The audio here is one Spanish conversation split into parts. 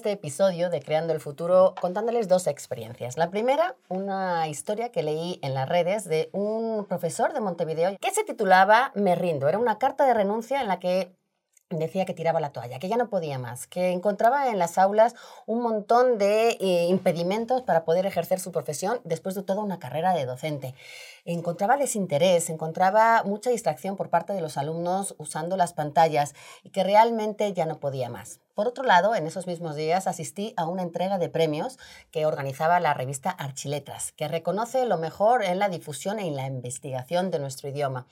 este episodio de Creando el Futuro contándoles dos experiencias. La primera, una historia que leí en las redes de un profesor de Montevideo que se titulaba Me rindo. Era una carta de renuncia en la que decía que tiraba la toalla, que ya no podía más, que encontraba en las aulas un montón de eh, impedimentos para poder ejercer su profesión después de toda una carrera de docente. Encontraba desinterés, encontraba mucha distracción por parte de los alumnos usando las pantallas y que realmente ya no podía más. Por otro lado, en esos mismos días asistí a una entrega de premios que organizaba la revista Archiletras, que reconoce lo mejor en la difusión e en la investigación de nuestro idioma.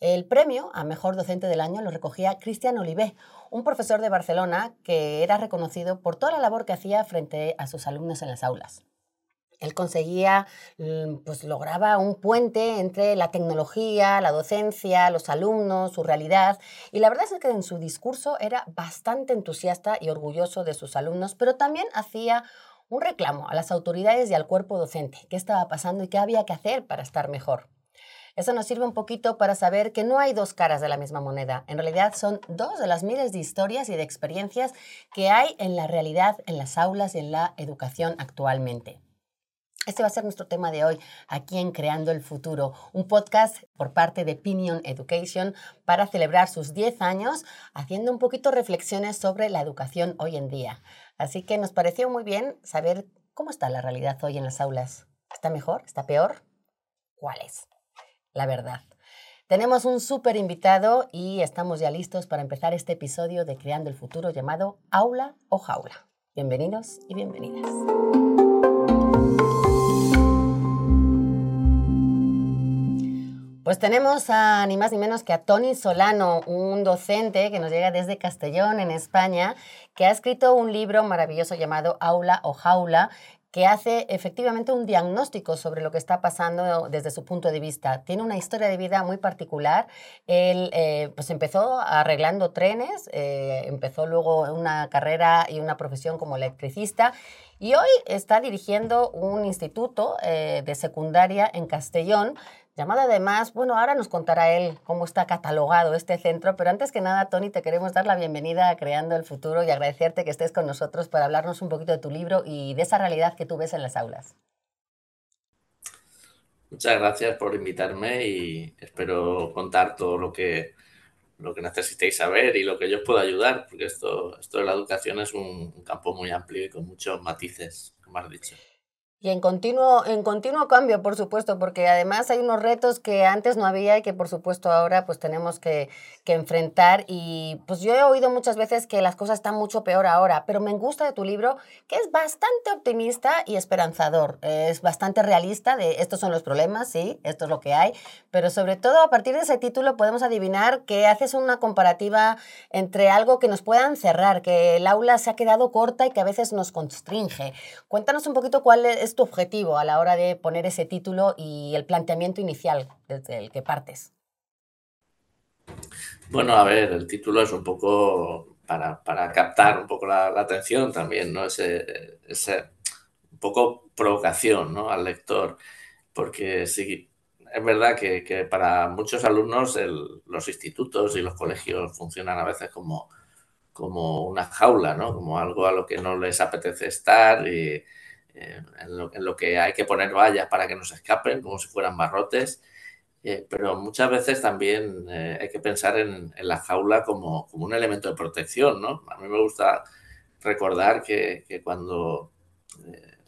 El premio a Mejor Docente del Año lo recogía Cristian Olivé, un profesor de Barcelona que era reconocido por toda la labor que hacía frente a sus alumnos en las aulas. Él conseguía, mm, pues lograba un puente entre la tecnología, la docencia, los alumnos, su realidad. Y la verdad es que en su discurso era bastante entusiasta y orgulloso de sus alumnos, pero también hacía un reclamo a las autoridades y al cuerpo docente, qué estaba pasando y qué había que hacer para estar mejor. Eso nos sirve un poquito para saber que no hay dos caras de la misma moneda. En realidad son dos de las miles de historias y de experiencias que hay en la realidad, en las aulas y en la educación actualmente. Este va a ser nuestro tema de hoy aquí en Creando el Futuro, un podcast por parte de Pinion Education para celebrar sus 10 años haciendo un poquito reflexiones sobre la educación hoy en día. Así que nos pareció muy bien saber cómo está la realidad hoy en las aulas. ¿Está mejor? ¿Está peor? ¿Cuál es? La verdad. Tenemos un súper invitado y estamos ya listos para empezar este episodio de Creando el Futuro llamado Aula o Jaula. Bienvenidos y bienvenidas. Pues tenemos a ni más ni menos que a Tony Solano, un docente que nos llega desde Castellón, en España, que ha escrito un libro maravilloso llamado Aula o Jaula, que hace efectivamente un diagnóstico sobre lo que está pasando desde su punto de vista. Tiene una historia de vida muy particular. Él eh, pues empezó arreglando trenes, eh, empezó luego una carrera y una profesión como electricista y hoy está dirigiendo un instituto eh, de secundaria en Castellón llamada además, bueno, ahora nos contará él cómo está catalogado este centro, pero antes que nada, Tony, te queremos dar la bienvenida a Creando el Futuro y agradecerte que estés con nosotros para hablarnos un poquito de tu libro y de esa realidad que tú ves en las aulas. Muchas gracias por invitarme y espero contar todo lo que, lo que necesitéis saber y lo que yo os pueda ayudar, porque esto, esto de la educación es un campo muy amplio y con muchos matices, como has dicho. Y en continuo, en continuo cambio, por supuesto, porque además hay unos retos que antes no había y que por supuesto ahora pues tenemos que, que, enfrentar. Y pues yo he oído muchas veces que las cosas están mucho peor ahora, pero me gusta de tu libro que es bastante optimista y esperanzador. Es bastante realista de estos son los problemas, sí, esto es lo que hay, pero sobre todo a partir de ese título podemos adivinar que haces una comparativa entre algo que nos pueda encerrar, que el aula se ha quedado corta y que a veces nos constringe. Cuéntanos un poquito cuál es tu objetivo a la hora de poner ese título y el planteamiento inicial desde el que partes? Bueno, a ver, el título es un poco para, captar un poco la, atención también, ¿no? Ese, un poco provocación, ¿no? Al lector, porque sí, es verdad que, para muchos alumnos los institutos y los colegios funcionan a veces como, como una jaula, ¿no? Como algo a lo que no les apetece estar y, eh, en, lo, que hay que poner vallas para que no se escapen, como si fueran barrotes. Eh, pero muchas veces también eh, hay que pensar en, la jaula como, como, un elemento de protección, ¿no? A mí me gusta recordar que, que cuando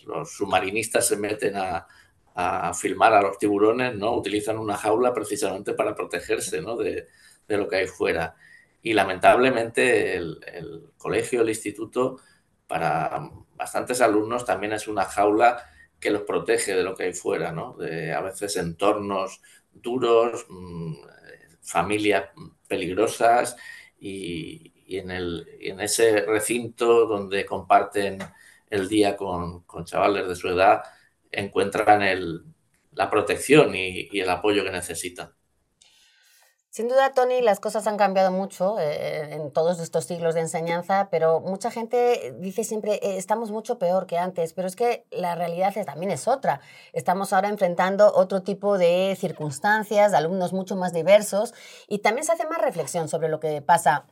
los submarinistas se meten a, a, filmar a los tiburones, ¿no? Utilizan una jaula precisamente para protegerse, ¿no? De, de lo que hay fuera. Y lamentablemente el, el colegio, el instituto, para bastantes alumnos también es una jaula que los protege de lo que hay fuera, ¿no? De a veces entornos duros, mm, familias peligrosas y, en, ese recinto donde comparten el día con, chavales de su edad encuentran la protección y el apoyo que necesitan. Sin duda, Tony, las cosas han cambiado mucho eh, en todos estos siglos de enseñanza, pero mucha gente dice siempre, eh, estamos mucho peor que antes, pero es que la realidad también es otra. Estamos ahora enfrentando otro tipo de circunstancias, alumnos mucho más diversos, y también se hace más reflexión sobre lo que pasa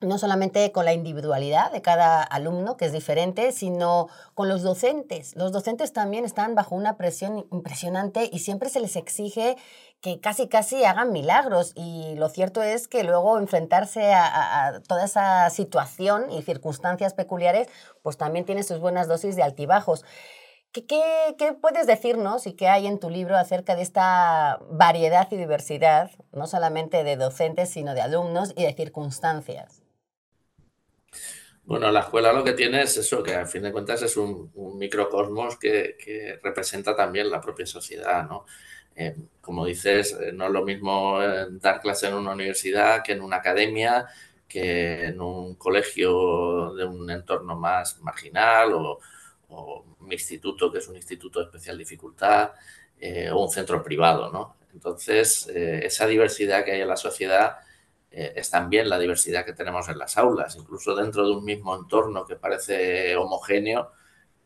no solamente con la individualidad de cada alumno, que es diferente, sino con los docentes. Los docentes también están bajo una presión impresionante y siempre se les exige que casi casi hagan milagros y lo cierto es que luego enfrentarse a, toda esa situación y circunstancias peculiares pues también tiene sus buenas dosis de altibajos. ¿Qué, qué, puedes decirnos y qué hay en tu libro acerca de esta variedad y diversidad, no solamente de docentes, sino de alumnos y de circunstancias? Bueno, la escuela lo que tiene es eso, que al fin de cuentas es un, microcosmos que, que, representa también la propia sociedad, ¿no? Eh, como dices, eh, no es lo mismo eh, dar clase en una universidad que en una academia, que en un colegio de un entorno más marginal o, un instituto que es un instituto de especial dificultad o un centro privado, ¿no? Entonces, esa diversidad que hay en la sociedad es también la diversidad que tenemos en las aulas. Incluso dentro de un mismo entorno que parece homogéneo,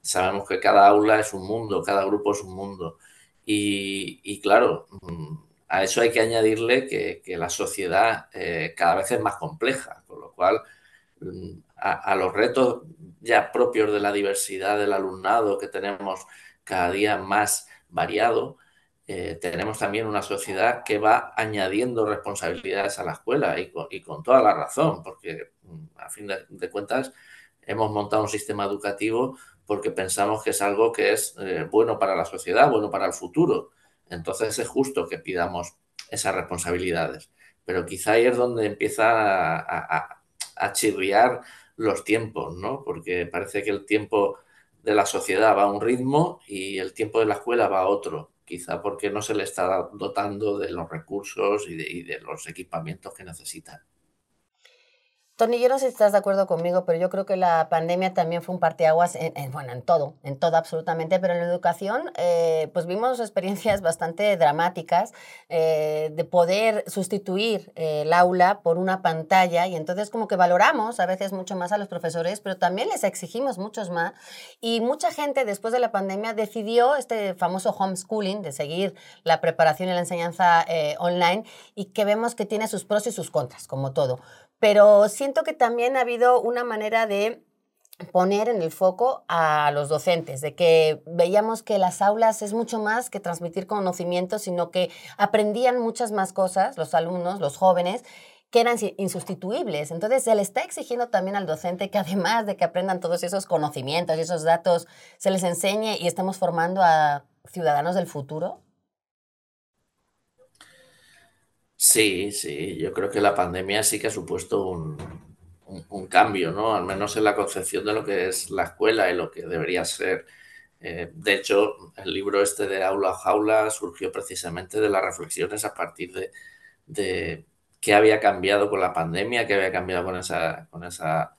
sabemos que cada aula es un mundo, cada grupo es un mundo. Y, claro, mm, a eso hay que añadirle que, la sociedad eh, cada vez es más compleja, con lo cual mm, a, los retos ya propios de la diversidad del alumnado que tenemos cada día más variado, eh, tenemos también una sociedad que va añadiendo responsabilidades a la escuela y con, toda la razón, porque mm, a fin de, cuentas hemos montado un sistema educativo porque pensamos que es algo que es eh, bueno para la sociedad, bueno para el futuro. Entonces es justo que pidamos esas responsabilidades. Pero quizá ahí es donde empieza a, chirriar los tiempos, ¿no? Porque parece que el tiempo de la sociedad va a un ritmo y el tiempo de la escuela va a otro. Quizá porque no se le está dotando de los recursos y de, y de los equipamientos que necesitan. Tony, yo no sé si estás de acuerdo conmigo, pero yo creo que la pandemia también fue un parteaguas en, en bueno, en todo, en todo absolutamente, pero en la educación, eh, pues vimos experiencias bastante dramáticas eh, de poder sustituir eh, el aula por una pantalla y entonces como que valoramos a veces mucho más a los profesores, pero también les exigimos muchos más y mucha gente después de la pandemia decidió este famoso homeschooling, de seguir la preparación y la enseñanza online y que vemos que tiene sus pros y sus contras, como todo pero siento que también ha habido una manera de poner en el foco a los docentes, de que veíamos que las aulas es mucho más que transmitir conocimientos, sino que aprendían muchas más cosas los alumnos, los jóvenes, que eran insustituibles. Entonces, se le está exigiendo también al docente que además de que aprendan todos esos conocimientos y esos datos, se les enseñe y estemos formando a ciudadanos del futuro. Sí, sí, yo creo que la pandemia sí que ha supuesto un, cambio, ¿no? Al menos en la concepción de lo que es la escuela y lo que debería ser. Eh, de hecho, el libro este de Aula a Jaula surgió precisamente de las reflexiones a partir de, qué había cambiado con la pandemia, qué había cambiado con esa, con esa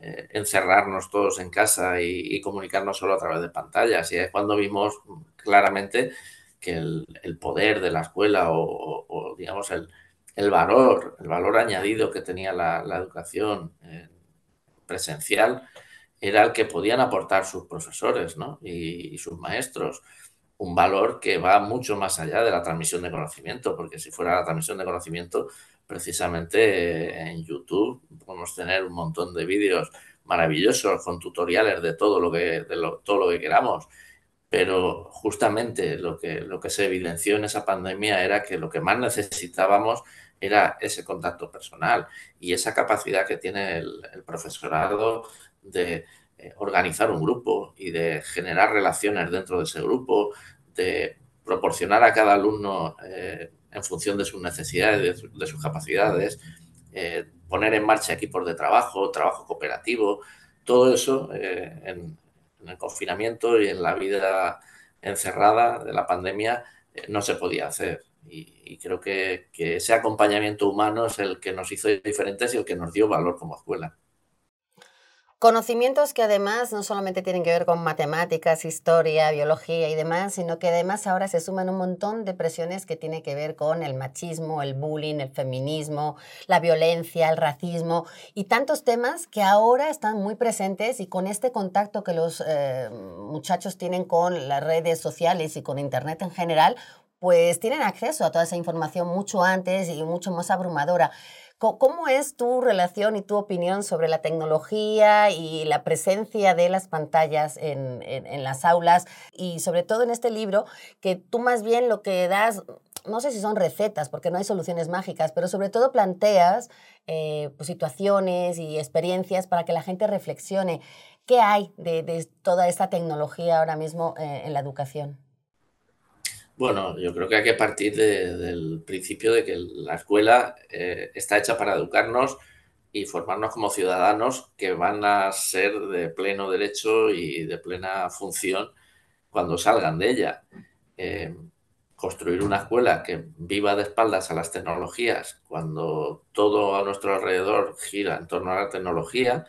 eh, encerrarnos todos en casa y, y, comunicarnos solo a través de pantallas. Y es cuando vimos claramente que el, poder de la escuela o, digamos, el, valor, el valor añadido que tenía la, educación eh, presencial era el que podían aportar sus profesores y, sus maestros. Un valor que va mucho más allá de la transmisión de conocimiento, porque si fuera la transmisión de conocimiento, precisamente eh, en YouTube podemos tener un montón de vídeos maravillosos con tutoriales de todo lo que, de todo lo que queramos pero justamente lo que, lo que se evidenció en esa pandemia era que lo que más necesitábamos era ese contacto personal y esa capacidad que tiene el, profesorado de eh, organizar un grupo y de generar relaciones dentro de ese grupo, de proporcionar a cada alumno eh, en función de sus necesidades, de, sus capacidades, eh, poner en marcha equipos de trabajo, trabajo cooperativo, todo eso en, en el confinamiento y en la vida encerrada de la pandemia eh, no se podía hacer. Y, creo que, que, ese acompañamiento humano es el que nos hizo diferentes y el que nos dio valor como escuela. Conocimientos que además no solamente tienen que ver con matemáticas, historia, biología y demás, sino que además ahora se suman un montón de presiones que tienen que ver con el machismo, el bullying, el feminismo, la violencia, el racismo y tantos temas que ahora están muy presentes y con este contacto que los eh, muchachos tienen con las redes sociales y con Internet en general, pues tienen acceso a toda esa información mucho antes y mucho más abrumadora. ¿Cómo es tu relación y tu opinión sobre la tecnología y la presencia de las pantallas en, en las aulas y sobre todo en este libro que tú más bien lo que das no sé si son recetas, porque no hay soluciones mágicas, pero sobre todo planteas eh, pues, situaciones y experiencias para que la gente reflexione. ¿Qué hay de, toda esta tecnología ahora mismo eh, en la educación? Bueno, yo creo que hay que partir del principio de que la escuela eh, está hecha para educarnos y formarnos como ciudadanos que van a ser de pleno derecho y de plena función cuando salgan de ella construir una escuela que viva de espaldas a las tecnologías cuando todo a nuestro alrededor gira en torno a la tecnología,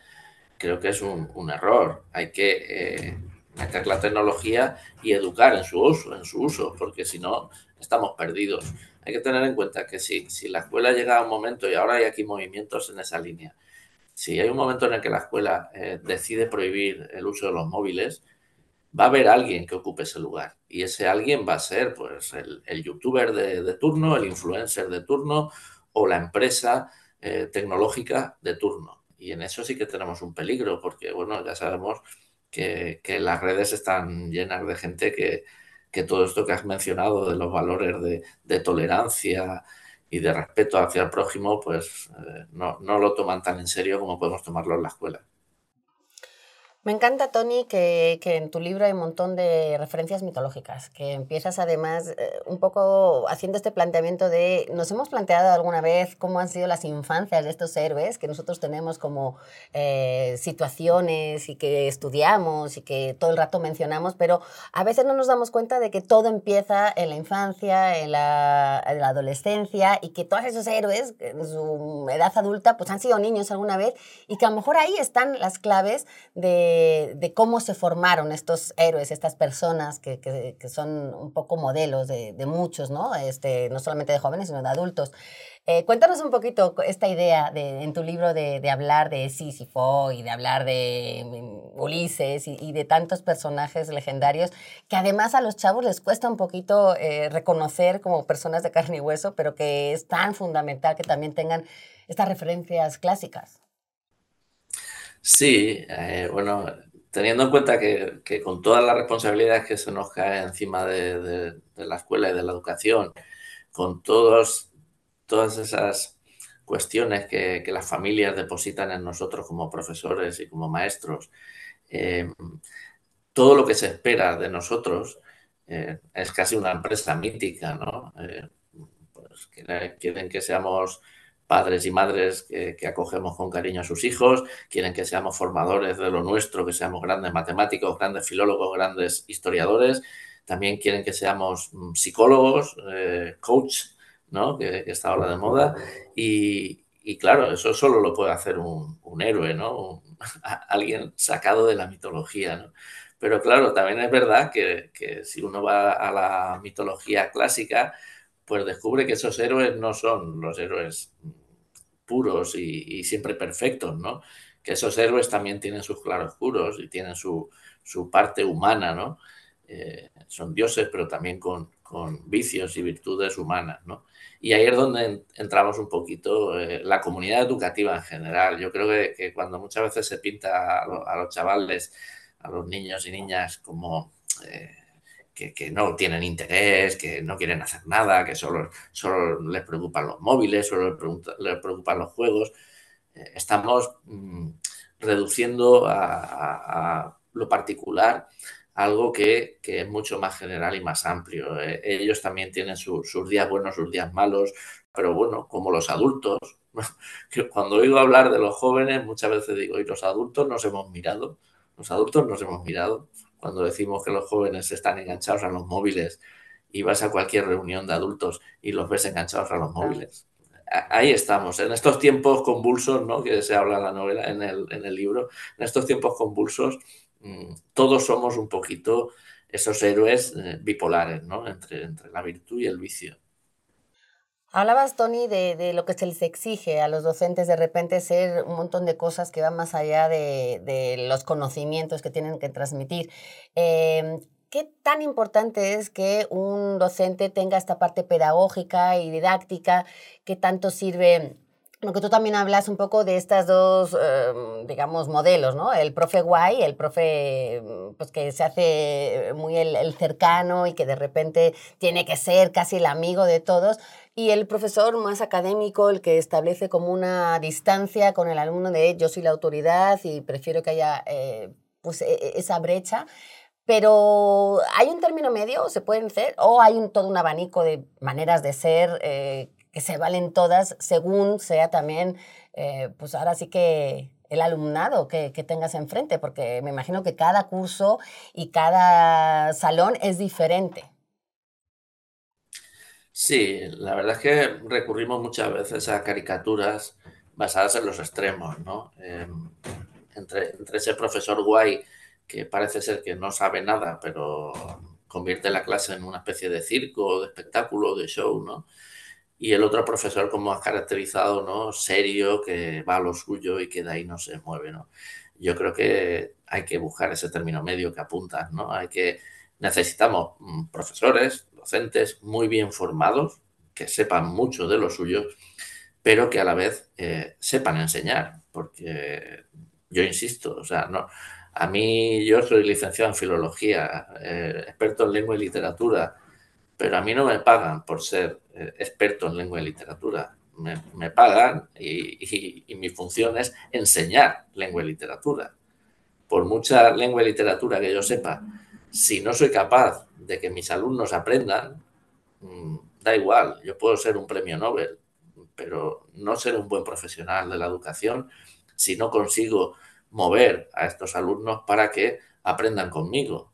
creo que es un, error. Hay que eh, meter la tecnología y educar en su uso, en su uso, porque si no estamos perdidos. Hay que tener en cuenta que si, si la escuela llega a un momento, y ahora hay aquí movimientos en esa línea, si hay un momento en el que la escuela eh, decide prohibir el uso de los móviles, va a haber alguien que ocupe ese lugar. Y ese alguien va a ser pues, el, youtuber de, turno, el influencer de turno o la empresa eh, tecnológica de turno. Y en eso sí que tenemos un peligro, porque bueno, ya sabemos que, las redes están llenas de gente que, todo esto que has mencionado de los valores de, tolerancia y de respeto hacia el prójimo, pues eh, no, no lo toman tan en serio como podemos tomarlo en la escuela. Me encanta, Tony, que, en tu libro hay un montón de referencias mitológicas, que empiezas además eh, un poco haciendo este planteamiento de, nos hemos planteado alguna vez cómo han sido las infancias de estos héroes que nosotros tenemos como eh, situaciones y que estudiamos y que todo el rato mencionamos, pero a veces no nos damos cuenta de que todo empieza en la infancia, en la, en la adolescencia y que todos esos héroes en su edad adulta pues han sido niños alguna vez y que a lo mejor ahí están las claves de de, cómo se formaron estos héroes, estas personas que, que, son un poco modelos de, muchos, ¿no? Este, no solamente de jóvenes, sino de adultos. Eh, cuéntanos un poquito esta idea de, en tu libro de, de, hablar de Sísifo y de hablar de mm, Ulises y, de tantos personajes legendarios que además a los chavos les cuesta un poquito eh, reconocer como personas de carne y hueso, pero que es tan fundamental que también tengan estas referencias clásicas. Sí, eh, bueno, teniendo en cuenta que, con todas las responsabilidades que se nos cae encima de, la escuela y de la educación, con todos, todas esas cuestiones que, las familias depositan en nosotros como profesores y como maestros, eh, todo lo que se espera de nosotros eh, es casi una empresa mítica, ¿no? pues quieren que seamos padres y madres que, acogemos con cariño a sus hijos, quieren que seamos formadores de lo nuestro, que seamos grandes matemáticos, grandes filólogos, grandes historiadores, también quieren que seamos mm, psicólogos, eh, coach, ¿no? que, está ahora de moda, y, claro, eso solo lo puede hacer un, héroe, ¿no? alguien sacado de la mitología. Pero claro, también es verdad que, que si uno va a la mitología clásica, pues descubre que esos héroes no son los héroes puros y, siempre perfectos, ¿no? Que esos héroes también tienen sus claroscuros y tienen su, parte humana, ¿no? Eh, son dioses, pero también con, vicios y virtudes humanas, ¿no? Y ahí es donde entramos un poquito eh, la comunidad educativa en general. Yo creo que, cuando muchas veces se pinta a, los chavales, a los niños y niñas como... Eh, que, no tienen interés, que no quieren hacer nada, que solo, solo les preocupan los móviles, solo les, preocupan los juegos. Eh, estamos mm, reduciendo a, lo particular algo que, es mucho más general y más amplio. Eh, ellos también tienen sus días buenos, sus días malos, pero bueno, como los adultos. Cuando oigo hablar de los jóvenes, muchas veces digo, y los adultos nos hemos mirado, los adultos nos hemos mirado cuando decimos que los jóvenes están enganchados a los móviles y vas a cualquier reunión de adultos y los ves enganchados a los móviles. Ahí estamos, en estos tiempos convulsos, ¿no? que se habla en la novela, en el, libro, en estos tiempos convulsos, mm, todos somos un poquito esos héroes eh, bipolares, ¿no? entre, entre la virtud y el vicio. Hablabas, Tony, de, lo que se les exige a los docentes de repente ser un montón de cosas que van más allá de, los conocimientos que tienen que transmitir. Em, ¿Qué tan importante es que un docente tenga esta parte pedagógica y didáctica? ¿Qué tanto sirve porque tú también hablas un poco de estas dos, em, digamos, modelos, ¿no? El profe guay, el profe mm, pues, que se hace muy el, cercano y que de repente tiene que ser casi el amigo de todos, y el profesor más académico, el que establece como una distancia con el alumno de yo soy la autoridad y prefiero que haya eh, pues, e, e, esa brecha. Pero hay un término medio, se pueden ser, o hay un, todo un abanico de maneras de ser eh, que se valen todas según sea también, eh, pues ahora sí que el alumnado que, que, tengas enfrente, porque me imagino que cada curso y cada salón es diferente. Sí, la verdad es que recurrimos muchas veces a caricaturas basadas en los extremos, ¿no? Em, entre, entre ese profesor guay que parece ser que no sabe nada, pero convierte la clase en una especie de circo, de espectáculo, de show, ¿no? Y el otro profesor como has caracterizado, ¿no? Serio, que va a lo suyo y que de ahí no se mueve, ¿no? Yo creo que hay que buscar ese término medio que apuntas, ¿no? Hay que, necesitamos mm, profesores, docentes muy bien formados, que sepan mucho de lo suyo, pero que a la vez eh, sepan enseñar, porque yo insisto, o sea, no, a mí yo soy licenciado en filología, eh, experto en lengua y literatura, pero a mí no me pagan por ser eh, experto en lengua y literatura. Me, pagan y, mi función es enseñar lengua y literatura. Por mucha lengua y literatura que yo sepa, si no soy capaz de que mis alumnos aprendan, mm, da igual, yo puedo ser un premio Nobel, pero no ser un buen profesional de la educación si no consigo mover a estos alumnos para que aprendan conmigo.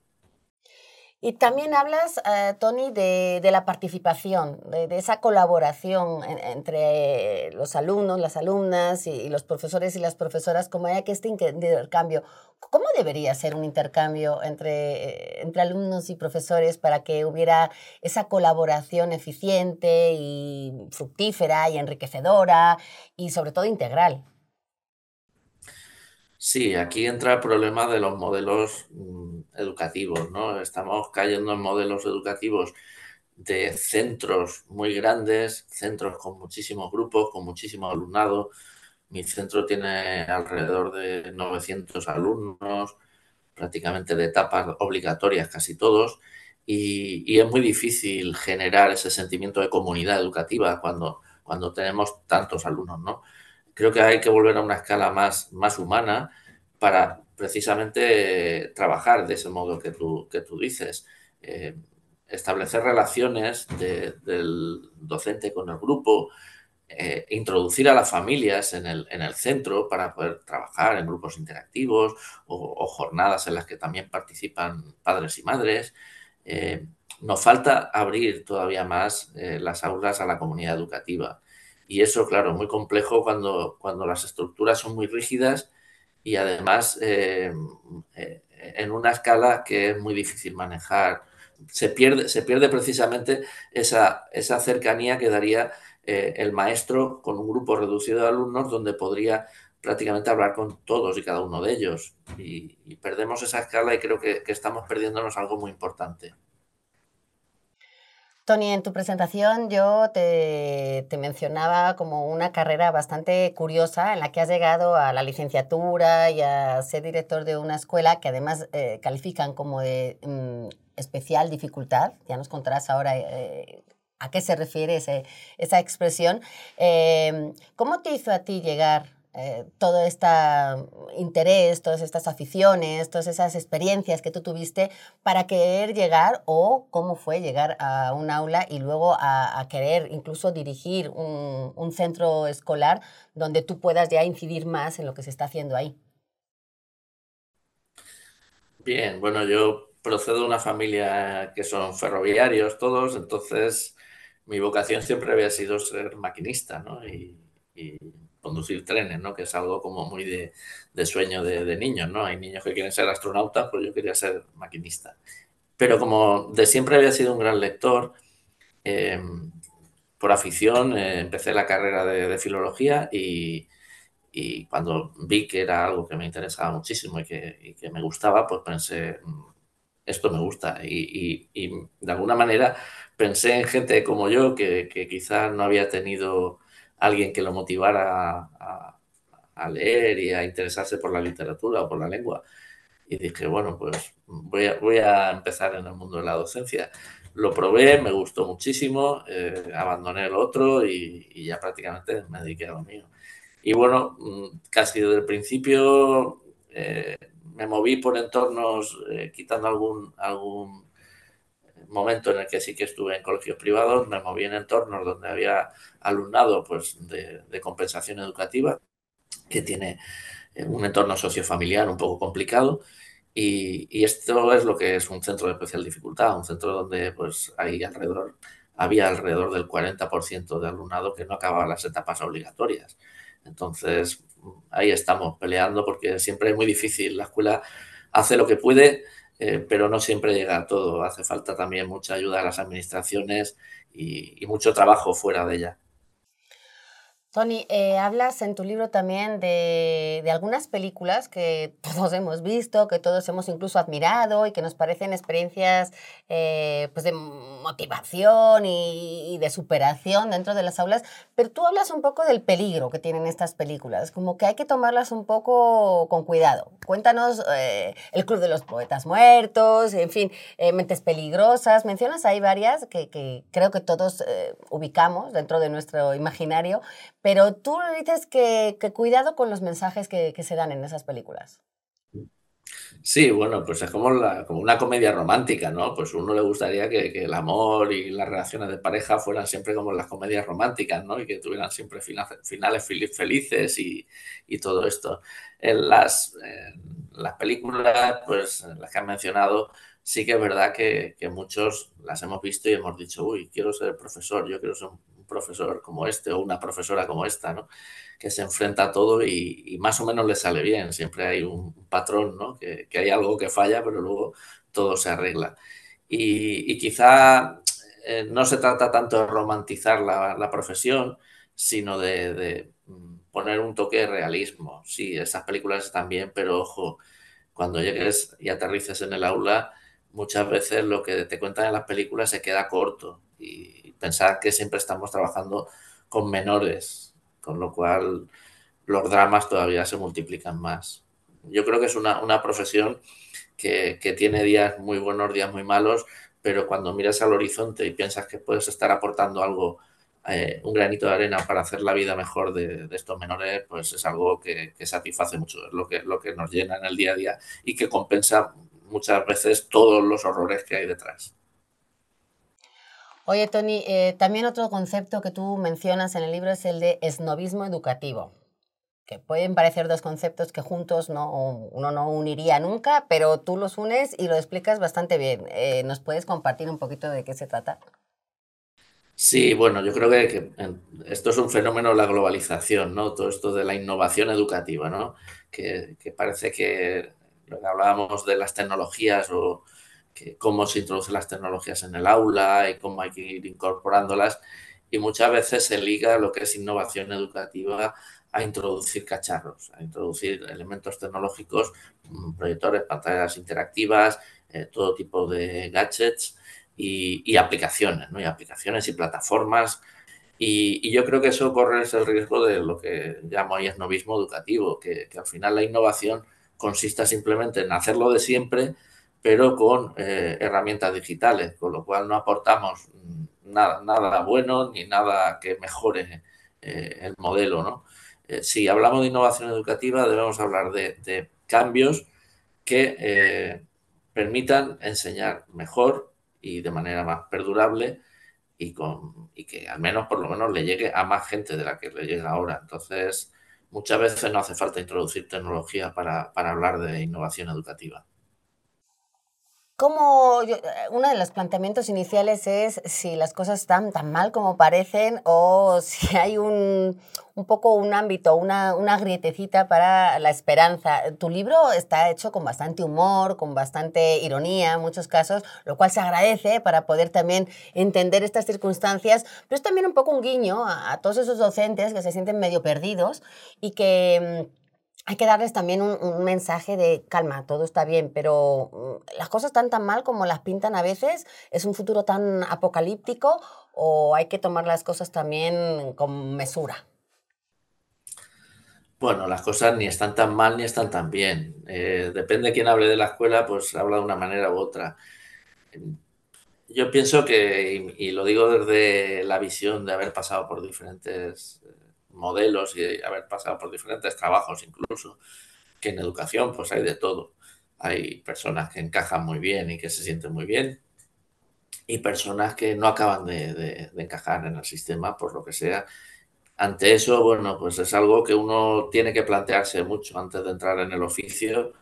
Y también hablas, eh, Tony, de, la participación, de, esa colaboración entre los alumnos, las alumnas y, los profesores y las profesoras, como haya que este intercambio. ¿Cómo debería ser un intercambio entre, entre alumnos y profesores para que hubiera esa colaboración eficiente y fructífera y enriquecedora y sobre todo integral? Sí, aquí entra el problema de los modelos mm, educativos, ¿no? Estamos cayendo en modelos educativos de centros muy grandes, centros con muchísimos grupos, con muchísimo alumnado. Mi centro tiene alrededor de 900 alumnos, prácticamente de etapas obligatorias casi todos, y, y, es muy difícil generar ese sentimiento de comunidad educativa cuando, cuando tenemos tantos alumnos, ¿no? creo que hay que volver a una escala más, más humana para precisamente trabajar de ese modo que tú, que tú dices. Eh, establecer relaciones del docente con el grupo, eh, introducir a las familias en el, en el, centro para poder trabajar en grupos interactivos o, jornadas en las que también participan padres y madres. Eh, nos falta abrir todavía más las aulas a la comunidad educativa. Y eso, claro, muy complejo cuando, cuando las estructuras son muy rígidas y además eh, eh, en una escala que es muy difícil manejar. Se pierde, se pierde precisamente esa, esa cercanía que daría eh, el maestro con un grupo reducido de alumnos donde podría prácticamente hablar con todos y cada uno de ellos. Y, perdemos esa escala y creo que, que estamos perdiéndonos algo muy importante. Tony, en tu presentación yo te, mencionaba como una carrera bastante curiosa en la que has llegado a la licenciatura y a ser director de una escuela que además eh, califican como de mm, especial dificultad. Ya nos contarás ahora eh, a qué se refiere esa expresión. Eh, ¿Cómo te hizo a ti llegar eh, todo este interés, todas estas aficiones, todas esas experiencias que tú tuviste para querer llegar o cómo fue llegar a un aula y luego a, querer incluso dirigir un, centro escolar donde tú puedas ya incidir más en lo que se está haciendo ahí. Bien, bueno, yo procedo de una familia que son ferroviarios todos, entonces mi vocación siempre había sido ser maquinista, ¿no? Conducir trenes, ¿no? Que es algo como muy de, sueño de, niños, ¿no? Hay niños que quieren ser astronautas, pues yo quería ser maquinista. Pero como de siempre había sido un gran lector, eh, por afición eh, empecé la carrera de, filología y, cuando vi que era algo que me interesaba muchísimo y que, me gustaba, pues pensé, mm, esto me gusta. Y, de alguna manera pensé en gente como yo que, que quizás no había tenido alguien que lo motivara a, leer y a interesarse por la literatura o por la lengua. Y dije, bueno, pues voy a, voy a empezar en el mundo de la docencia. Lo probé, me gustó muchísimo, eh, abandoné el otro y, ya prácticamente me dediqué a lo mío. Y bueno, mm, casi desde el principio eh, me moví por entornos, eh, quitando algún, algún momento en el que sí que estuve en colegios privados, me moví en entornos donde había alumnado pues, de, compensación educativa, que tiene eh, un entorno sociofamiliar un poco complicado. Y, esto es lo que es un centro de especial dificultad, un centro donde pues hay alrededor, había alrededor del 40% de alumnado que no acababa las etapas obligatorias. Entonces, ahí estamos peleando porque siempre es muy difícil. La escuela hace lo que puede, eh, pero no siempre llega a todo. Hace falta también mucha ayuda a las administraciones y mucho trabajo fuera de ella. Tony, eh, hablas en tu libro también de, algunas películas que todos hemos visto, que todos hemos incluso admirado y que nos parecen experiencias eh, pues de motivación y, de superación dentro de las aulas, pero tú hablas un poco del peligro que tienen estas películas, como que hay que tomarlas un poco con cuidado. Cuéntanos eh, El Club de los Poetas Muertos, en fin, Mentes Peligrosas, mencionas ahí varias que, que creo que todos ubicamos dentro de nuestro imaginario, pero tú dices que, cuidado con los mensajes que, se dan en esas películas. Sí, bueno, pues es como, una comedia romántica, ¿no? Pues uno le gustaría que, el amor y las relaciones de pareja fueran siempre como las comedias románticas, ¿no? Y que tuvieran siempre finales, felices y, todo esto. En las, las películas, pues las que han mencionado, sí que es verdad que, que, muchos las hemos visto y hemos dicho, uy, quiero ser profesor, yo quiero ser profesor como este o una profesora como esta, ¿no? que se enfrenta a todo y, más o menos le sale bien. Siempre hay un patrón, ¿no? que, hay algo que falla, pero luego todo se arregla. Y, quizá eh, no se trata tanto de romantizar la, profesión, sino de, mm, poner un toque de realismo. Sí, esas películas están bien, pero ojo, cuando llegues y aterrices en el aula, muchas veces lo que te cuentan en las películas se queda corto y pensar que siempre estamos trabajando con menores, con lo cual los dramas todavía se multiplican más. Yo creo que es una, profesión que, tiene días muy buenos, días muy malos, pero cuando miras al horizonte y piensas que puedes estar aportando algo, eh, un granito de arena para hacer la vida mejor de, estos menores, pues es algo que, satisface mucho, es lo que, lo que nos llena en el día a día y que compensa muchas veces todos los horrores que hay detrás. Oye, Tony, eh, también otro concepto que tú mencionas en el libro es el de esnovismo educativo, que pueden parecer dos conceptos que juntos no, uno no uniría nunca, pero tú los unes y lo explicas bastante bien. Eh, ¿Nos puedes compartir un poquito de qué se trata? Sí, bueno, yo creo que, esto es un fenómeno de la globalización, ¿no? Todo esto de la innovación educativa, ¿no? Que, que parece que lo que hablábamos de las tecnologías o cómo se introducen las tecnologías en el aula y cómo hay que ir incorporándolas. Y muchas veces se liga lo que es innovación educativa a introducir cacharros, a introducir elementos tecnológicos, mm, proyectores, pantallas interactivas, eh, todo tipo de gadgets y, aplicaciones, ¿no? Y aplicaciones y plataformas. Y, yo creo que eso corre el riesgo de lo que llamo ahí esnovismo educativo, que, que al final la innovación consista simplemente en hacerlo de siempre, pero con eh, herramientas digitales, con lo cual no aportamos nada, bueno ni nada que mejore eh, el modelo. ¿no? Eh, si hablamos de innovación educativa, debemos hablar de, cambios que permitan enseñar mejor y de manera más perdurable y, con, y que al menos por lo menos le llegue a más gente de la que le llega ahora. Entonces, muchas veces no hace falta introducir tecnología para hablar de innovación educativa. Como uno de los planteamientos iniciales es si las cosas están tan mal como parecen o si hay un, un poco un ámbito, una, una, grietecita para la esperanza. Tu libro está hecho con bastante humor, con bastante ironía en muchos casos, lo cual se agradece para poder también entender estas circunstancias, pero es también un poco un guiño a todos esos docentes que se sienten medio perdidos y que mm, hay que darles también un, mensaje de calma, todo está bien, pero mm, las cosas están tan mal como las pintan a veces, es un futuro tan apocalíptico o hay que tomar las cosas también con mesura. Bueno, las cosas ni están tan mal ni están tan bien. Eh, depende de quién hable de la escuela, pues habla de una manera u otra. Yo pienso que, y, lo digo desde la visión de haber pasado por diferentes eh, modelos y haber pasado por diferentes trabajos incluso, que en educación pues hay de todo. Hay personas que encajan muy bien y que se sienten muy bien y personas que no acaban de encajar en el sistema por lo que sea ante eso, bueno, pues es algo que uno tiene que plantearse mucho antes de entrar en el oficio,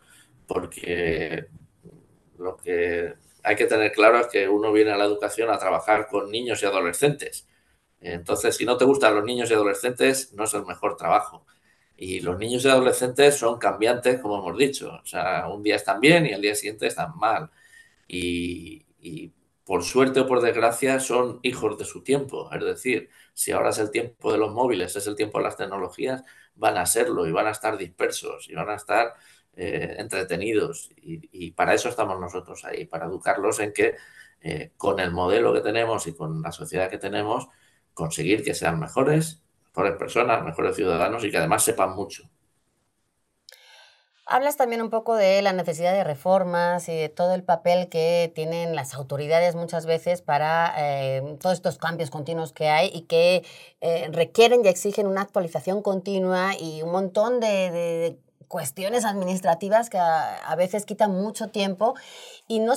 porque lo que hay que tener claro es que uno viene a la educación a trabajar con niños y adolescentes. Entonces, si no te gustan los niños y adolescentes, no es el mejor trabajo. Y los niños y adolescentes son cambiantes, como hemos dicho. O sea, un día están bien y al día siguiente están mal. Y, por suerte o por desgracia, son hijos de su tiempo. Es decir, si ahora es el tiempo de los móviles, es el tiempo de las tecnologías, van a serlo y van a estar dispersos y van a estar eh, entretenidos. Y, para eso estamos nosotros ahí, para educarlos en que eh, con el modelo que tenemos y con la sociedad que tenemos, conseguir que sean mejores, mejores personas, mejores ciudadanos y que además sepan mucho. Hablas también un poco de la necesidad de reformas y de todo el papel que tienen las autoridades muchas veces para eh, todos estos cambios continuos que hay y que eh, requieren y exigen una actualización continua y un montón de, cuestiones administrativas que a, veces quitan mucho tiempo y no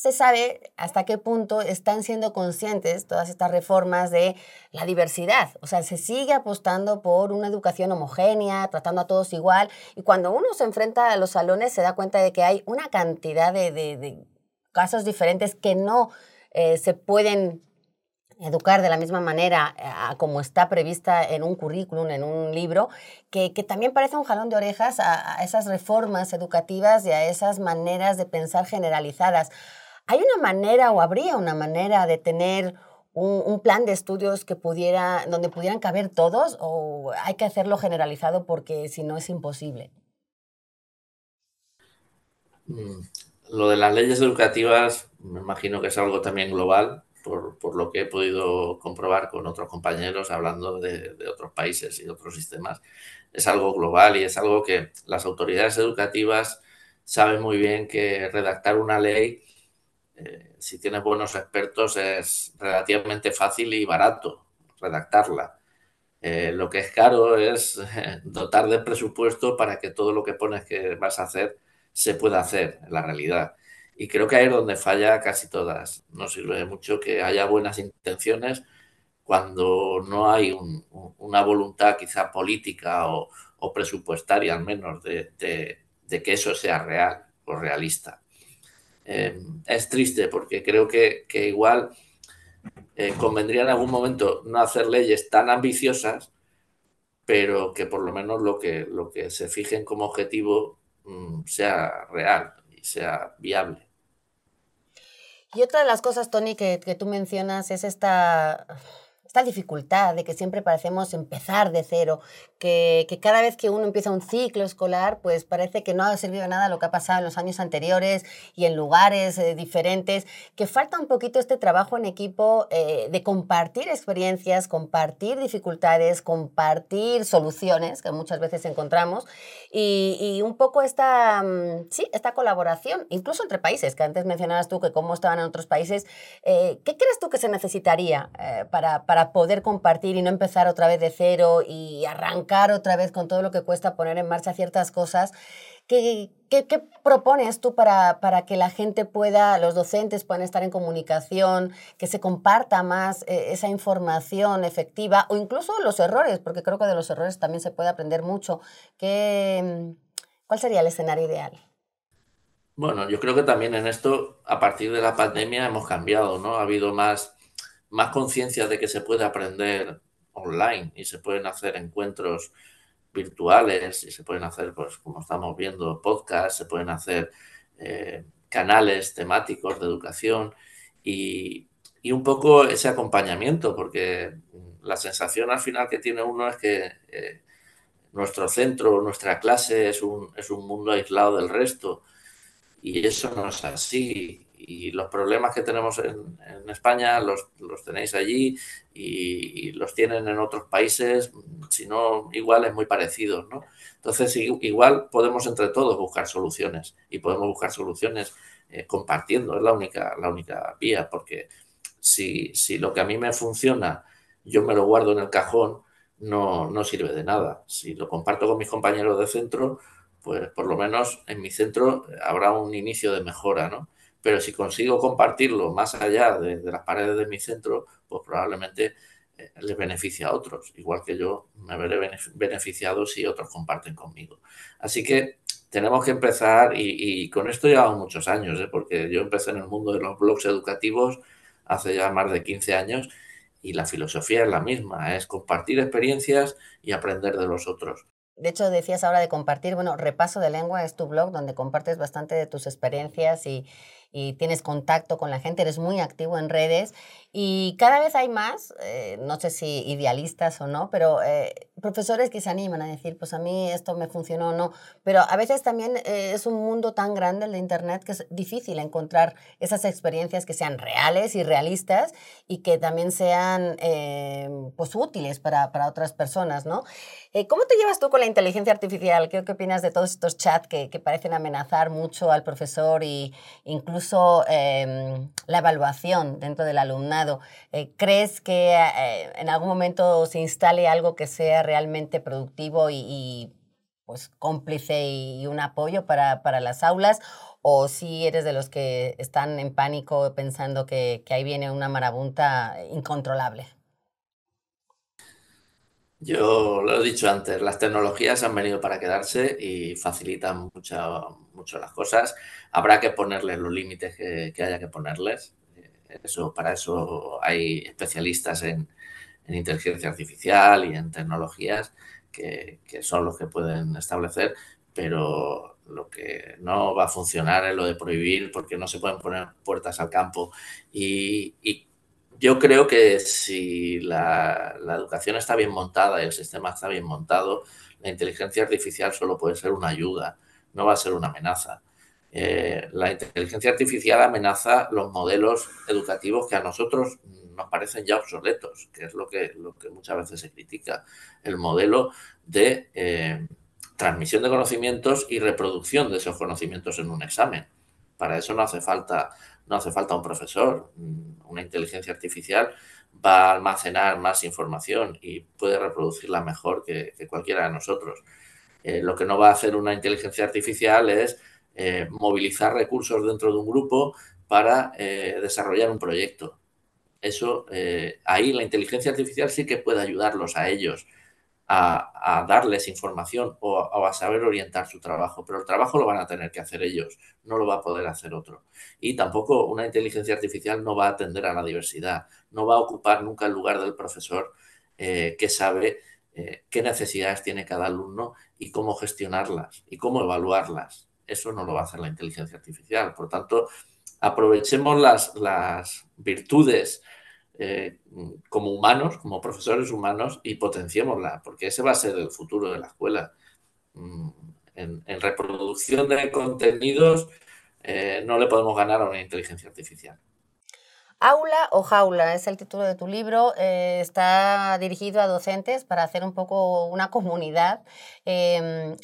se sabe hasta qué punto están siendo conscientes todas estas reformas de la diversidad. O sea, se sigue apostando por una educación homogénea, tratando a todos igual. Y cuando uno se enfrenta a los salones se da cuenta de que hay una cantidad de, casos diferentes que no eh, se pueden educar de la misma manera eh, como está prevista en un currículum, en un libro, que, también parece un jalón de orejas a, a, esas reformas educativas y a esas maneras de pensar generalizadas. ¿Hay una manera o habría una manera de tener un, plan de estudios que pudiera, donde pudieran caber todos o hay que hacerlo generalizado porque si no es imposible? Mm, lo de las leyes educativas me imagino que es algo también global, por, lo que he podido comprobar con otros compañeros hablando de, otros países y otros sistemas. Es algo global y es algo que las autoridades educativas saben muy bien que redactar una ley eh, si tienes buenos expertos es relativamente fácil y barato redactarla. Eh, lo que es caro es dotar de presupuesto para que todo lo que pones que vas a hacer se pueda hacer en la realidad. Y creo que ahí es donde falla casi todas. No sirve mucho que haya buenas intenciones cuando no hay una voluntad quizá política o, presupuestaria al menos de que eso sea real o realista. Eh, es triste porque creo que, igual eh, convendría en algún momento no hacer leyes tan ambiciosas, pero que por lo menos lo que, lo que se fijen como objetivo mm, sea real y sea viable. Y otra de las cosas, Tony, que, que tú mencionas es esta esta dificultad de que siempre parecemos empezar de cero, que, que, cada vez que uno empieza un ciclo escolar, pues parece que no ha servido nada lo que ha pasado en los años anteriores y en lugares eh, diferentes, que falta un poquito este trabajo en equipo eh, de compartir experiencias, compartir dificultades, compartir soluciones que muchas veces encontramos y, y un poco esta, mm, sí, esta colaboración, incluso entre países, que antes mencionabas tú que cómo estaban en otros países. Eh, ¿Qué crees tú que se necesitaría para, para poder compartir y no empezar otra vez de cero y arrancar otra vez con todo lo que cuesta poner en marcha ciertas cosas. ¿Qué, qué, propones tú para, para, que la gente pueda, los docentes puedan estar en comunicación, que se comparta más eh, esa información efectiva o incluso los errores, porque creo que de los errores también se puede aprender mucho? ¿Qué, ¿Cuál sería el escenario ideal? Bueno, yo creo que también en esto, a partir de la pandemia, hemos cambiado, ¿no? Ha habido más más conciencia de que se puede aprender online y se pueden hacer encuentros virtuales y se pueden hacer, pues como estamos viendo, podcasts, se pueden hacer eh, canales temáticos de educación y, un poco ese acompañamiento, porque la sensación al final que tiene uno es que eh, nuestro centro, nuestra clase es un, es un mundo aislado del resto y eso no es así y, los problemas que tenemos en, España los, los, tenéis allí y, los tienen en otros países, si no iguales, muy parecidos, ¿no? Entonces, igual podemos entre todos buscar soluciones y podemos buscar soluciones eh, compartiendo, es la única, la única vía, porque si, si lo que a mí me funciona, yo me lo guardo en el cajón, no, no sirve de nada. Si lo comparto con mis compañeros de centro, pues por lo menos en mi centro habrá un inicio de mejora, ¿no? Pero si consigo compartirlo más allá de, las paredes de mi centro, pues probablemente eh, les beneficia a otros, igual que yo me veré beneficiado si otros comparten conmigo. Así que tenemos que empezar, y, con esto llevamos muchos años, ¿eh? porque yo empecé en el mundo de los blogs educativos hace ya más de 15 años y la filosofía es la misma, es compartir experiencias y aprender de los otros. De hecho, decías ahora de compartir, bueno, Repaso de Lengua es tu blog donde compartes bastante de tus experiencias y, y tienes contacto con la gente, eres muy activo en redes y cada vez hay más, eh, no sé si idealistas o no, pero eh, profesores que se animan a decir, pues a mí esto me funcionó o no, pero a veces también eh, es un mundo tan grande el de Internet que es difícil encontrar esas experiencias que sean reales y realistas y que también sean pues útiles para, para, otras personas, ¿no? ¿Cómo te llevas tú con la inteligencia artificial? ¿Qué, qué opinas de todos estos chats que, que, parecen amenazar mucho al profesor e incluso em, la evaluación dentro del alumnado? Eh, ¿Crees que eh, en algún momento se instale algo que sea realmente productivo y, pues cómplice y un apoyo para, las aulas? ¿O si eres de los que están en pánico pensando que, ahí viene una marabunta incontrolable? Yo lo he dicho antes, las tecnologías han venido para quedarse y facilitan mucho, mucho las cosas. Habrá que ponerles los límites que haya que ponerles. Eso, para eso hay especialistas en, inteligencia artificial y en tecnologías que, son los que pueden establecer, pero lo que no va a funcionar es lo de prohibir porque no se pueden poner puertas al campo. Y, yo creo que si la, la, educación está bien montada y el sistema está bien montado, la inteligencia artificial solo puede ser una ayuda, no va a ser una amenaza. Eh, la inteligencia artificial amenaza los modelos educativos que a nosotros nos parecen ya obsoletos, que es lo que, muchas veces se critica. El modelo de eh, transmisión de conocimientos y reproducción de esos conocimientos en un examen. Para eso no hace falta, no hace falta un profesor. Una inteligencia artificial va a almacenar más información y puede reproducirla mejor que, cualquiera de nosotros. Eh, lo que no va a hacer una inteligencia artificial es eh, movilizar recursos dentro de un grupo para eh, desarrollar un proyecto. Eso, eh, ahí la inteligencia artificial sí que puede ayudarlos a ellos a, darles información o, a saber orientar su trabajo, pero el trabajo lo van a tener que hacer ellos, no lo va a poder hacer otro. Y tampoco una inteligencia artificial no va a atender a la diversidad, no va a ocupar nunca el lugar del profesor que sabe qué necesidades tiene cada alumno y cómo gestionarlas y cómo evaluarlas. Eso no lo va a hacer la inteligencia artificial. Por tanto, aprovechemos las, las virtudes eh, como humanos, como profesores humanos, y potenciémosla, porque ese va a ser el futuro de la escuela. Mm, en, reproducción de contenidos eh, no le podemos ganar a una inteligencia artificial. Aula o jaula es el título de tu libro. Eh, está dirigido a docentes para hacer un poco una comunidad. Em,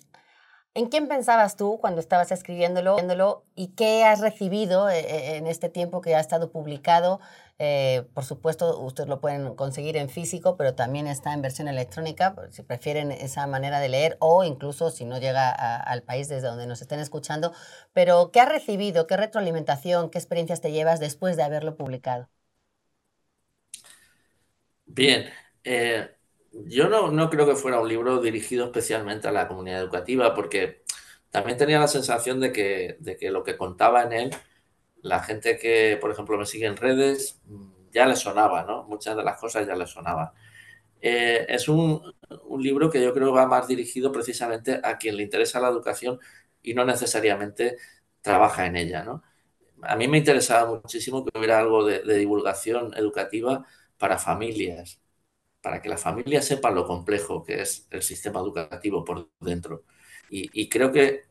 ¿En quién pensabas tú cuando estabas escribiéndolo y qué has recibido eh, eh, en este tiempo que ha estado publicado? Eh, por supuesto, ustedes lo pueden conseguir en físico, pero también está en versión electrónica, si prefieren esa manera de leer o incluso si no llega al país desde donde nos estén escuchando. Pero, ¿qué has recibido? ¿Qué retroalimentación? ¿Qué experiencias te llevas después de haberlo publicado? Bien, yo no, creo que fuera un libro dirigido especialmente a la comunidad educativa, porque también tenía la sensación de que, de que lo que contaba en él, la gente que, por ejemplo, me sigue en redes, ya le sonaba, ¿no? Muchas de las cosas ya le sonaban. Eh, es un, libro que yo creo va más dirigido precisamente a quien le interesa la educación y no necesariamente trabaja en ella, ¿no? A mí me interesaba muchísimo que hubiera algo de divulgación educativa para familias, para que la familia sepa lo complejo que es el sistema educativo por dentro. Y, creo que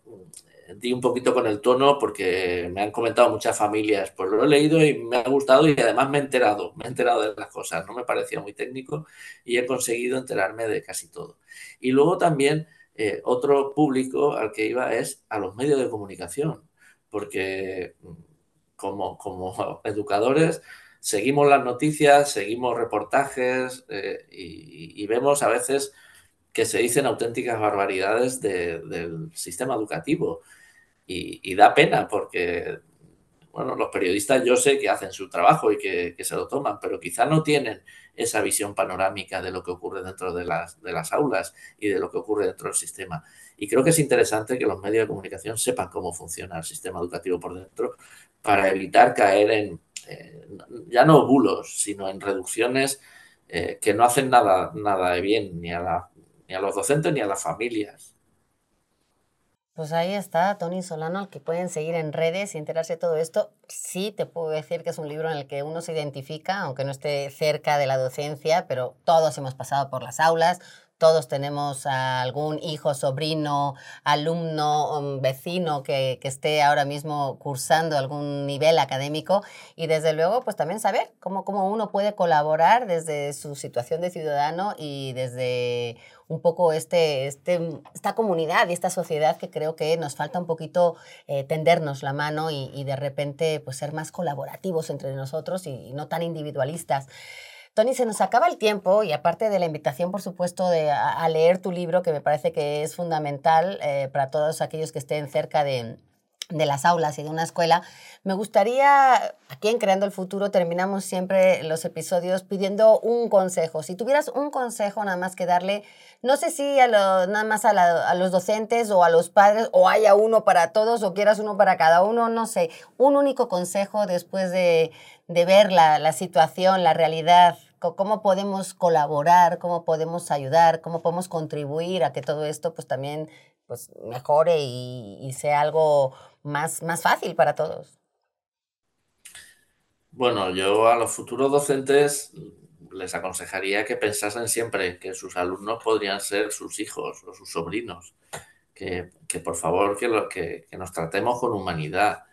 di un poquito con el tono porque me han comentado muchas familias, pues lo he leído y me ha gustado y además me he enterado, me he enterado de las cosas, no me parecía muy técnico y he conseguido enterarme de casi todo. Y luego también eh, otro público al que iba es a los medios de comunicación, porque mm, como, como educadores seguimos las noticias, seguimos reportajes eh, y, vemos a veces que se dicen auténticas barbaridades del sistema educativo. Y, da pena porque, bueno, los periodistas yo sé que hacen su trabajo y que, se lo toman, pero quizá no tienen esa visión panorámica de lo que ocurre dentro de las, de las aulas y de lo que ocurre dentro del sistema. Y creo que es interesante que los medios de comunicación sepan cómo funciona el sistema educativo por dentro para evitar caer en, eh, ya no bulos, sino en reducciones eh, que no hacen nada, nada de bien ni a, ni a los docentes ni a las familias. Pues ahí está Tony Solano, al que pueden seguir en redes y enterarse de todo esto. Sí, te puedo decir que es un libro en el que uno se identifica, aunque no esté cerca de la docencia, pero todos hemos pasado por las aulas, todos tenemos a algún hijo, sobrino, alumno, um, vecino que, esté ahora mismo cursando algún nivel académico y desde luego pues también saber cómo, cómo uno puede colaborar desde su situación de ciudadano y desde un poco este, este, esta comunidad y esta sociedad que creo que nos falta un poquito eh, tendernos la mano y, de repente pues ser más colaborativos entre nosotros y no tan individualistas. Tony, se nos acaba el tiempo y aparte de la invitación, por supuesto, de, a, leer tu libro, que me parece que es fundamental eh, para todos aquellos que estén cerca de, de las aulas y de una escuela, me gustaría, aquí en Creando el Futuro terminamos siempre los episodios pidiendo un consejo. Si tuvieras un consejo nada más que darle, no sé si a nada más a, a, los docentes o a los padres, o haya uno para todos o quieras uno para cada uno, no sé, un único consejo después de, de ver la, la situación, la realidad cómo podemos colaborar, cómo podemos ayudar, cómo podemos contribuir a que todo esto pues también pues mejore y, sea algo más, más fácil para todos. Bueno, yo a los futuros docentes les aconsejaría que pensasen siempre que sus alumnos podrían ser sus hijos o sus sobrinos, que, por favor que, lo, que, nos tratemos con humanidad,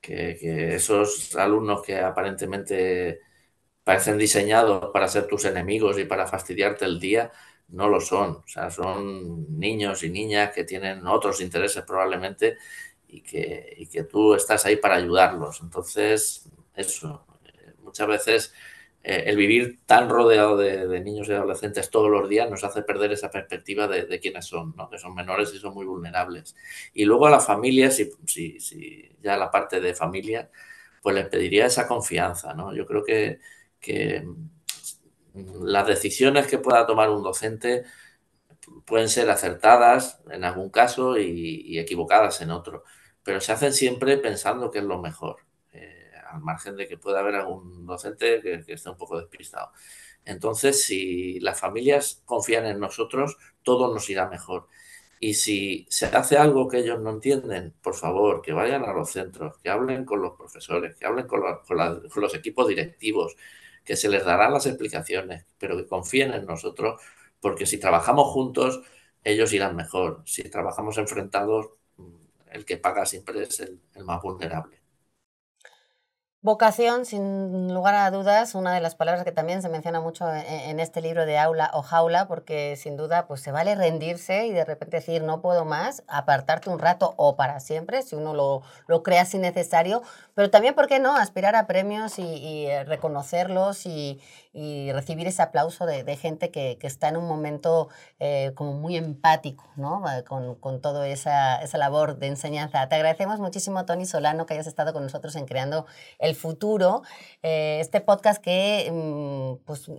que, que, esos alumnos que aparentemente parecen diseñados para ser tus enemigos y para fastidiarte el día, no lo son. O sea, son niños y niñas que tienen otros intereses probablemente y que, y que tú estás ahí para ayudarlos. Entonces, eso, muchas veces eh, el vivir tan rodeado de, niños y adolescentes todos los días nos hace perder esa perspectiva de, de quiénes son, ¿no? que son menores y son muy vulnerables. Y luego a la familia, si, si, si ya la parte de familia, pues les pediría esa confianza. ¿no? Yo creo que que las decisiones que pueda tomar un docente pueden ser acertadas en algún caso y, equivocadas en otro, pero se hacen siempre pensando que es lo mejor, eh, al margen de que pueda haber algún docente que, esté un poco despistado. Entonces, si las familias confían en nosotros, todo nos irá mejor. Y si se hace algo que ellos no entienden, por favor, que vayan a los centros, que hablen con los profesores, que hablen con los equipos directivos, que se les darán las explicaciones, pero que confíen en nosotros, porque si trabajamos juntos, ellos irán mejor. Si trabajamos enfrentados, el que paga siempre es el, más vulnerable. Vocación, sin lugar a dudas, una de las palabras que también se menciona mucho en, este libro de aula o jaula, porque sin duda pues se vale rendirse y de repente decir no puedo más, apartarte un rato o para siempre, si uno lo, lo crea así necesario, pero también, ¿por qué no?, aspirar a premios y, eh, reconocerlos y, y, recibir ese aplauso de, de gente que, que, está en un momento eh, como muy empático, ¿no?, con, con toda esa, esa labor de enseñanza. Te agradecemos muchísimo, Tony Solano, que hayas estado con nosotros en Creando el Futuro, eh, este podcast que, mm, pues,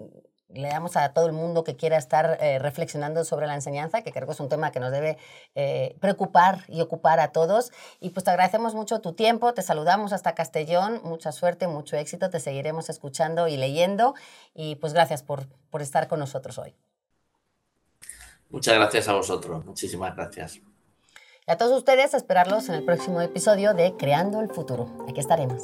le damos a todo el mundo que quiera estar eh, reflexionando sobre la enseñanza, que creo que es un tema que nos debe eh, preocupar y ocupar a todos. Y pues te agradecemos mucho tu tiempo, te saludamos hasta Castellón, mucha suerte, mucho éxito, te seguiremos escuchando y leyendo. Y pues gracias por, por estar con nosotros hoy. Muchas gracias a vosotros, muchísimas gracias. Y a todos ustedes, esperarlos en el próximo episodio de Creando el Futuro. Aquí estaremos.